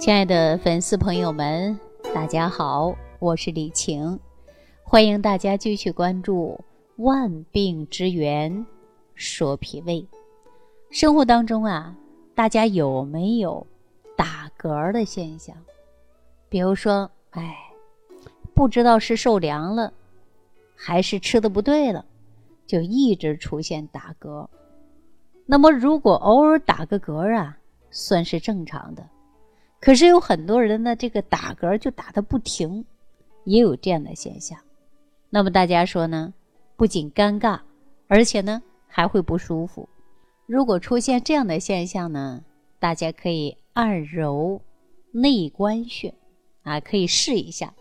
亲爱的粉丝朋友们，大家好，我是李晴，欢迎大家继续关注《万病之源说脾胃》。生活当中啊，大家有没有打嗝的现象？比如说，哎，不知道是受凉了，还是吃的不对了，就一直出现打嗝。那么，如果偶尔打个嗝啊，算是正常的。可是有很多人呢，这个打嗝就打的不停，也有这样的现象。那么大家说呢？不仅尴尬，而且呢还会不舒服。如果出现这样的现象呢，大家可以按揉内关穴，啊，可以试一下。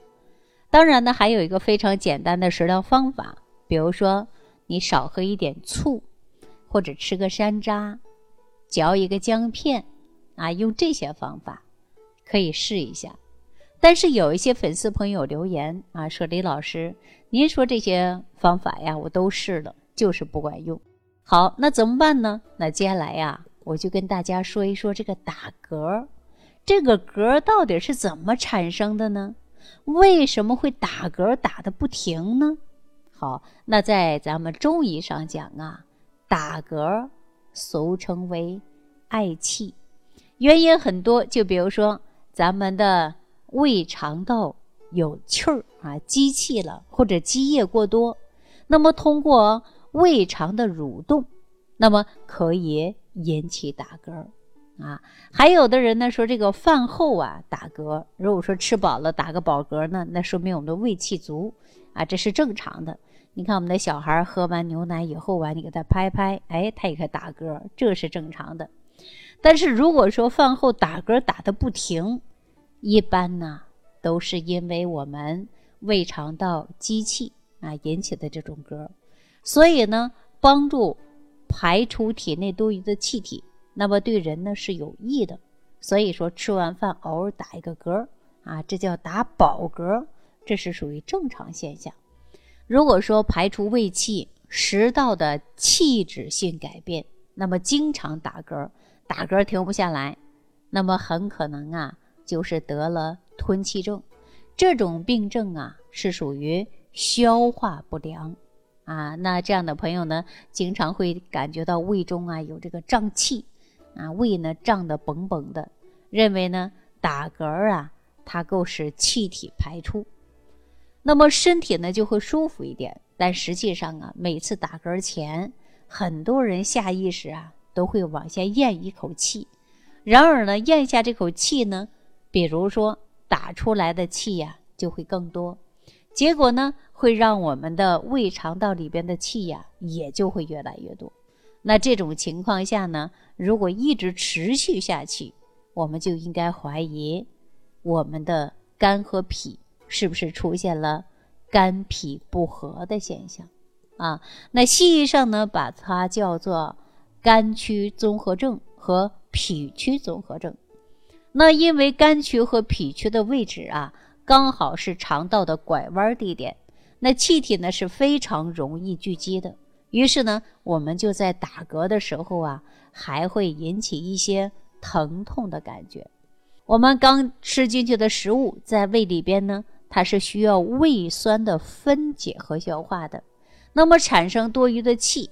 当然呢，还有一个非常简单的食疗方法，比如说你少喝一点醋，或者吃个山楂，嚼一个姜片，啊，用这些方法。可以试一下，但是有一些粉丝朋友留言啊，说李老师，您说这些方法呀，我都试了，就是不管用。好，那怎么办呢？那接下来呀，我就跟大家说一说这个打嗝，这个嗝到底是怎么产生的呢？为什么会打嗝打的不停呢？好，那在咱们中医上讲啊，打嗝俗称为嗳气，原因很多，就比如说。咱们的胃肠道有气儿啊，积气了或者积液过多，那么通过胃肠的蠕动，那么可以引起打嗝啊。还有的人呢说这个饭后啊打嗝，如果说吃饱了打个饱嗝呢，那说明我们的胃气足啊，这是正常的。你看我们的小孩喝完牛奶以后啊，你给他拍拍，哎，他也可以打嗝，这是正常的。但是如果说饭后打嗝打的不停，一般呢，都是因为我们胃肠道积气啊引起的这种嗝，所以呢，帮助排出体内多余的气体，那么对人呢是有益的。所以说，吃完饭偶尔打一个嗝啊，这叫打饱嗝，这是属于正常现象。如果说排除胃气，食道的器质性改变，那么经常打嗝，打嗝停不下来，那么很可能啊。就是得了吞气症，这种病症啊是属于消化不良啊。那这样的朋友呢，经常会感觉到胃中啊有这个胀气啊，胃呢胀得绷绷的，认为呢打嗝啊它够使气体排出，那么身体呢就会舒服一点。但实际上啊，每次打嗝前，很多人下意识啊都会往下咽一口气，然而呢咽下这口气呢。比如说，打出来的气呀就会更多，结果呢会让我们的胃肠道里边的气呀也就会越来越多。那这种情况下呢，如果一直持续下去，我们就应该怀疑我们的肝和脾是不是出现了肝脾不和的现象啊？那西医上呢把它叫做肝区综合症和脾区综合症。那因为肝区和脾区的位置啊，刚好是肠道的拐弯地点，那气体呢是非常容易聚集的。于是呢，我们就在打嗝的时候啊，还会引起一些疼痛的感觉。我们刚吃进去的食物在胃里边呢，它是需要胃酸的分解和消化的，那么产生多余的气，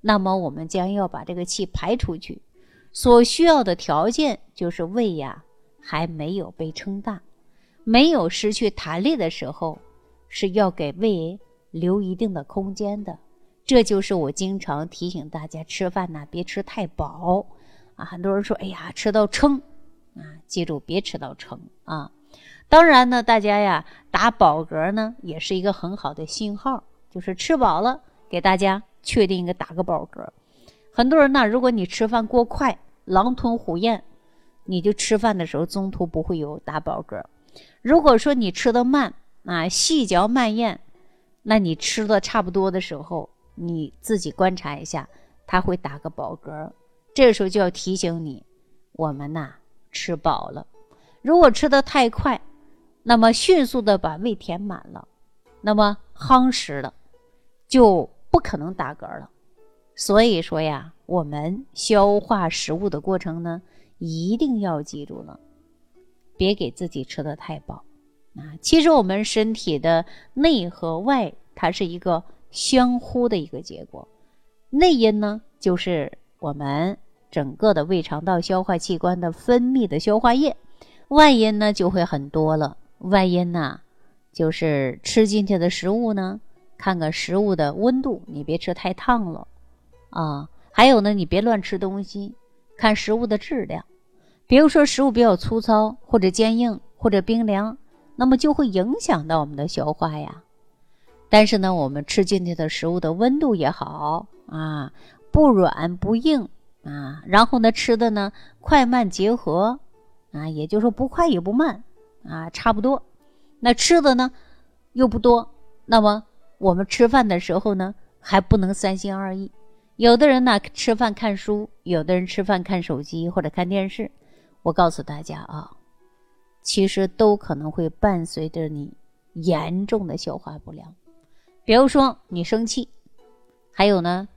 那么我们将要把这个气排出去。所需要的条件就是胃呀还没有被撑大，没有失去弹力的时候，是要给胃留一定的空间的。这就是我经常提醒大家吃饭呢，别吃太饱啊。很多人说：“哎呀，吃到撑啊！”记住，别吃到撑啊。当然呢，大家呀打饱嗝呢也是一个很好的信号，就是吃饱了，给大家确定一个打个饱嗝。很多人呢，如果你吃饭过快，狼吞虎咽，你就吃饭的时候中途不会有打饱嗝。如果说你吃的慢啊，细嚼慢咽，那你吃的差不多的时候，你自己观察一下，他会打个饱嗝。这时候就要提醒你，我们呐吃饱了。如果吃的太快，那么迅速的把胃填满了，那么夯实了，就不可能打嗝了。所以说呀，我们消化食物的过程呢，一定要记住了，别给自己吃的太饱啊。其实我们身体的内和外，它是一个相互的一个结果。内因呢，就是我们整个的胃肠道消化器官的分泌的消化液；外因呢，就会很多了。外因呢，就是吃进去的食物呢，看看食物的温度，你别吃太烫了啊。还有呢，你别乱吃东西，看食物的质量。比如说食物比较粗糙，或者坚硬，或者冰凉，那么就会影响到我们的消化呀。但是呢，我们吃进去的食物的温度也好啊，不软不硬啊，然后呢，吃的呢快慢结合啊，也就是说不快也不慢啊，差不多。那吃的呢又不多，那么我们吃饭的时候呢还不能三心二意。有的人呢吃饭看书，有的人吃饭看手机或者看电视。我告诉大家啊，其实都可能会伴随着你严重的消化不良。比如说你生气，还有呢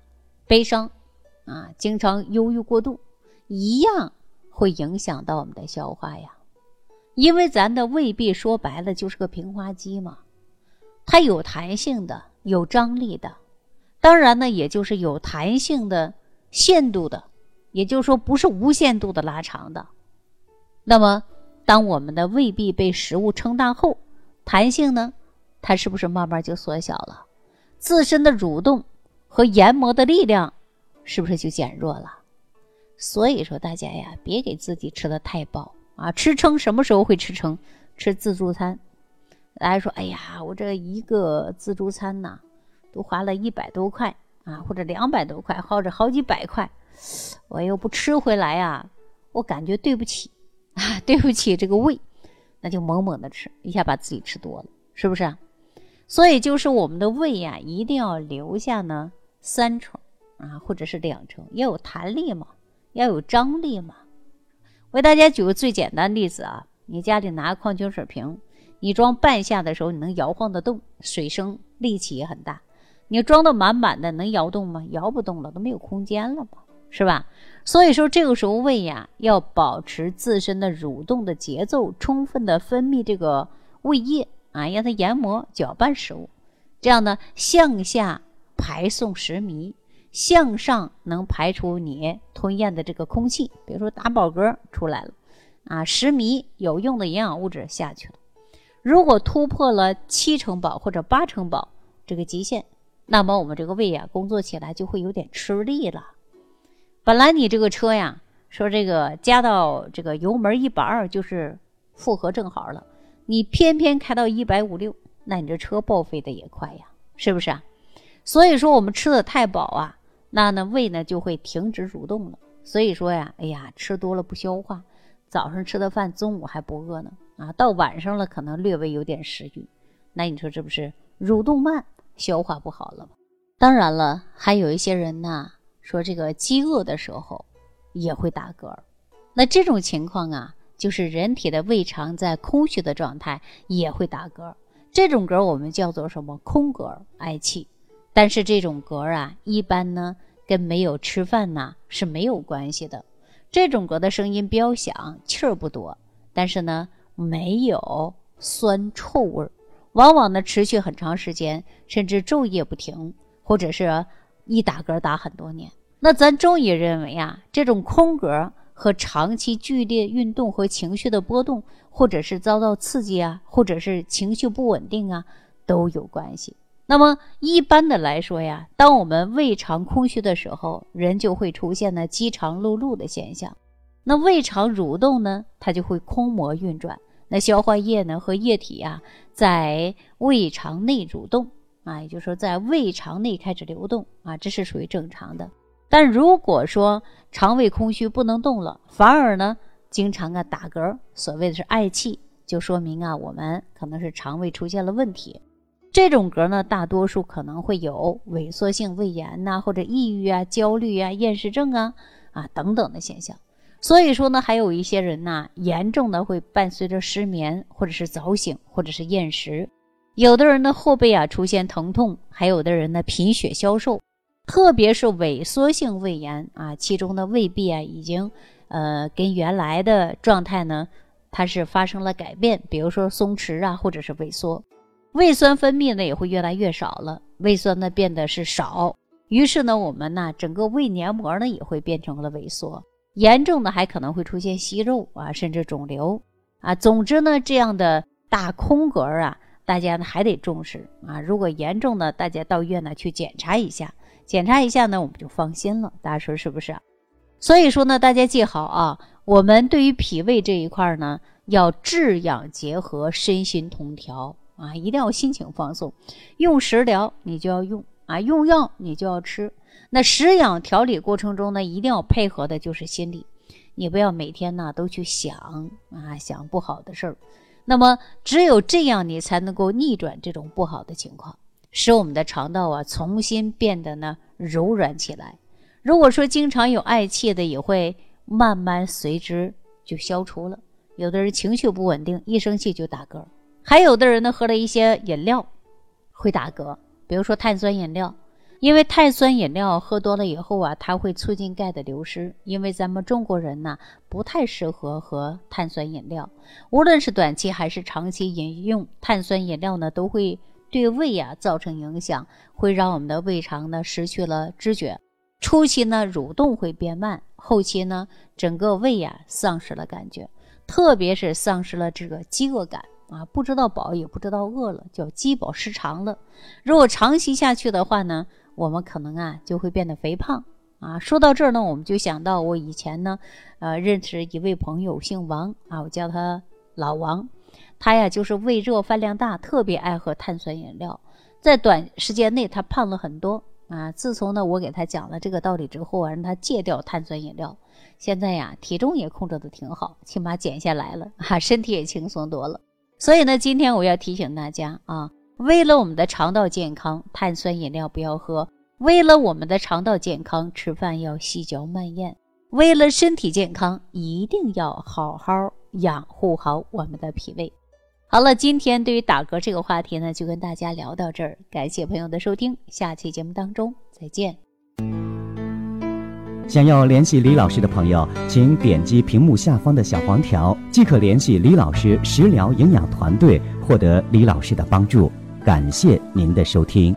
悲伤啊，经常忧郁过度，一样会影响到我们的消化呀。因为咱的胃壁说白了就是个平滑肌嘛，它有弹性的，有张力的，当然呢，也就是有弹性的限度的，也就是说不是无限度的拉长的。那么，当我们的胃壁被食物撑大后，弹性呢，它是不是慢慢就缩小了？自身的蠕动和研磨的力量是不是就减弱了？所以说，大家呀，别给自己吃的太饱啊！吃撑什么时候会吃撑？吃自助餐，大家说，哎呀，我这一个自助餐呐，都花了一百多块啊，或者两百多块，或者好几百块，我又不吃回来呀，我感觉对不起。啊，对不起，这个胃，那就猛猛的吃，一下把自己吃多了，是不是？所以就是我们的胃呀，一定要留下呢三成啊，或者是两成，要有弹力嘛，要有张力嘛。我给大家举个最简单例子啊，你家里拿矿泉水瓶，你装半下的时候，你能摇晃得动，水声力气也很大。你装的满满的，能摇动吗？摇不动了，都没有空间了嘛。是吧？所以说这个时候胃呀要保持自身的蠕动的节奏，充分的分泌这个胃液啊，让它研磨搅拌食物，这样呢向下排送食糜，向上能排出你吞咽的这个空气，比如说打饱嗝出来了啊，食糜有用的营养物质下去了。如果突破了七成饱或者八成饱这个极限，那么我们这个胃呀工作起来就会有点吃力了。本来你这个车呀，说这个加到这个油门一百二就是负荷正好了，你偏偏开到一百五六，那你这车报废的也快呀，是不是啊？所以说我们吃的太饱啊，那呢胃呢就会停止蠕动了。所以说呀，哎呀，吃多了不消化，早上吃的饭中午还不饿呢，啊，到晚上了可能略微有点食欲，那你说这不是蠕动慢，消化不好了？当然了，还有一些人呢。说这个饥饿的时候也会打嗝，那这种情况啊，就是人体的胃肠在空虚的状态也会打嗝。这种嗝我们叫做什么？空嗝，嗳气。但是这种嗝啊，一般呢跟没有吃饭呐是没有关系的。这种嗝的声音比较响，气儿不多，但是呢没有酸臭味儿，往往呢持续很长时间，甚至昼夜不停，或者是。一打嗝打很多年，那咱中医认为啊，这种空嗝和长期剧烈运动和情绪的波动，或者是遭到刺激啊，或者是情绪不稳定啊，都有关系。那么一般的来说呀，当我们胃肠空虚的时候，人就会出现呢饥肠辘辘的现象。那胃肠蠕动呢，它就会空膜运转，那消化液呢和液体呀在胃肠内蠕动。啊，也就是说，在胃肠内开始流动啊，这是属于正常的。但如果说肠胃空虚不能动了，反而呢经常啊打嗝，所谓的是嗳气，就说明啊我们可能是肠胃出现了问题。这种嗝呢，大多数可能会有萎缩性胃炎呐，或者抑郁啊、焦虑啊、厌食症啊啊等等的现象。所以说呢，还有一些人呢，严重的会伴随着失眠，或者是早醒，或者是厌食。有的人的后背啊出现疼痛，还有的人呢贫血消瘦，特别是萎缩性胃炎啊，其中的胃壁啊已经，呃，跟原来的状态呢它是发生了改变，比如说松弛啊，或者是萎缩，胃酸分泌呢也会越来越少了，胃酸呢变得是少，于是呢我们呢整个胃黏膜呢也会变成了萎缩，严重的还可能会出现息肉啊，甚至肿瘤啊。总之呢，这样的大空格啊，大家呢还得重视啊。如果严重的，大家到医院呢去检查一下，检查一下呢我们就放心了。大家说是不是？所以说呢，大家记好啊。我们对于脾胃这一块呢，要治养结合，身心同调啊，一定要心情放松。用食疗你就要用啊，用药你就要吃。那食养调理过程中呢，一定要配合的就是心理，你不要每天呢都去想啊想不好的事儿。那么只有这样，你才能够逆转这种不好的情况，使我们的肠道啊重新变得呢柔软起来。如果说经常有嗳气的，也会。慢慢随之就消除了。有的人情绪不稳定，一生气就打嗝；还有的人呢，喝了一些饮料会打嗝，比如说碳酸饮料。因为碳酸饮料喝多了以后啊，它会促进钙的流失。因为咱们中国人呢，不太适合喝碳酸饮料，无论是短期还是长期饮用碳酸饮料呢，都会对胃啊造成影响，会让我们的胃肠呢失去了知觉。初期呢，蠕动会变慢。后期呢，整个胃呀丧失了感觉，特别是丧失了这个饥饿感啊，不知道饱也不知道饿了，叫饥饱失常了。如果长期下去的话呢，我们可能啊就会变得肥胖啊。说到这儿呢，我们就想到我以前呢，呃，认识一位朋友，姓王啊，我叫他老王，他呀就是胃热饭量大，特别爱喝碳酸饮料，在短时间内他胖了很多。啊，自从呢我给他讲了这个道理之后啊，让他戒掉碳酸饮料，现在呀体重也控制的挺好，起码减下来了，哈，身体也轻松多了。所以呢，今天我要提醒大家啊，为了我们的肠道健康，碳酸饮料不要喝；为了我们的肠道健康，吃饭要细嚼慢咽；为了身体健康，一定要好好养护好我们的脾胃。好了，今天对于打嗝这个话题呢，就跟大家聊到这儿。感谢朋友的收听，下期节目当中再见。想要联系李老师的朋友，请点击屏幕下方的小黄条，即可联系李老师食疗营养团队，获得李老师的帮助。感谢您的收听。